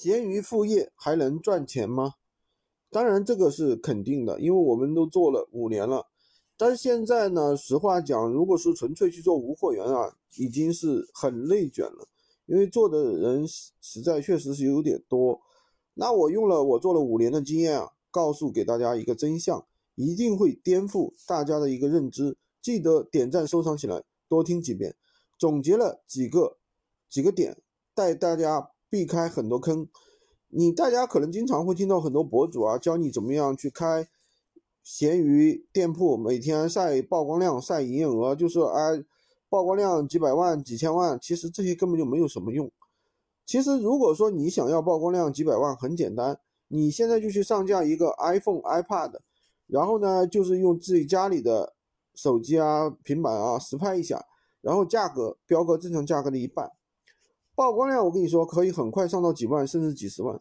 闲鱼副业还能赚钱吗？当然，这个是肯定的，因为我们都做了五年了。但是现在呢，实话讲，如果说纯粹去做无货源啊，已经是很内卷了，因为做的人实在确实是有点多。那我用了我做了五年的经验啊，告诉给大家一个真相，一定会颠覆大家的一个认知。记得点赞收藏起来，多听几遍。总结了几个几个点，带大家。避开很多坑，你大家可能经常会听到很多博主啊教你怎么样去开闲鱼店铺，每天晒曝光量、晒营业额，就是哎曝光量几百万、几千万，其实这些根本就没有什么用。其实如果说你想要曝光量几百万，很简单，你现在就去上架一个 iPhone、iPad，然后呢就是用自己家里的手机啊、平板啊实拍一下，然后价格标个正常价格的一半。曝光量，我跟你说，可以很快上到几万，甚至几十万，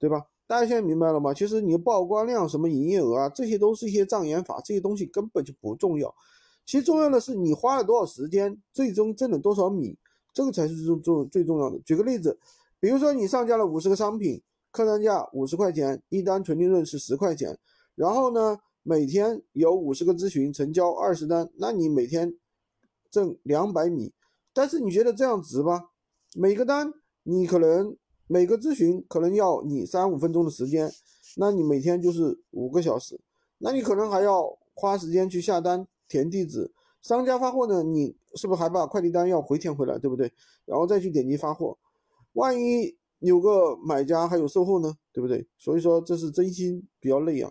对吧？大家现在明白了吗？其实你曝光量、什么营业额啊，这些都是一些障眼法，这些东西根本就不重要。其实重要的是你花了多少时间，最终挣了多少米，这个才是最重最重要的。举个例子，比如说你上架了五十个商品，客单价五十块钱，一单纯利润是十块钱，然后呢，每天有五十个咨询成交二十单，那你每天挣两百米，但是你觉得这样值吗？每个单你可能每个咨询可能要你三五分钟的时间，那你每天就是五个小时，那你可能还要花时间去下单填地址，商家发货呢，你是不是还把快递单要回填回来，对不对？然后再去点击发货，万一有个买家还有售后呢，对不对？所以说这是真心比较累啊。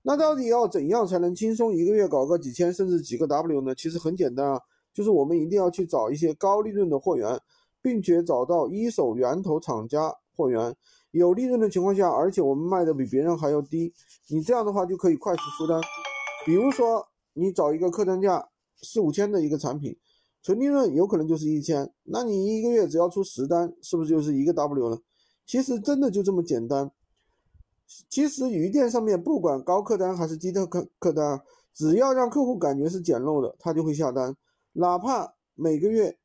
那到底要怎样才能轻松一个月搞个几千甚至几个 W 呢？其实很简单啊，就是我们一定要去找一些高利润的货源。并且找到一手源头厂家货源有利润的情况下，而且我们卖的比别人还要低，你这样的话就可以快速出单。比如说你找一个客单价四五千的一个产品，纯利润有可能就是一千，那你一个月只要出十单，是不是就是一个 W 了？其实真的就这么简单。其实鱼店上面不管高客单还是低的客客单，只要让客户感觉是捡漏的，他就会下单，哪怕每个月。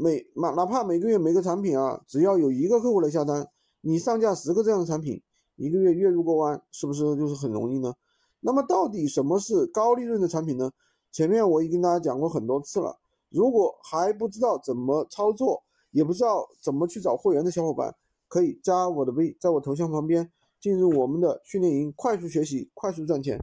每哪哪怕每个月每个产品啊，只要有一个客户来下单，你上架十个这样的产品，一个月月入过万，是不是就是很容易呢？那么到底什么是高利润的产品呢？前面我已经跟大家讲过很多次了，如果还不知道怎么操作，也不知道怎么去找货源的小伙伴，可以加我的微，在我头像旁边进入我们的训练营，快速学习，快速赚钱。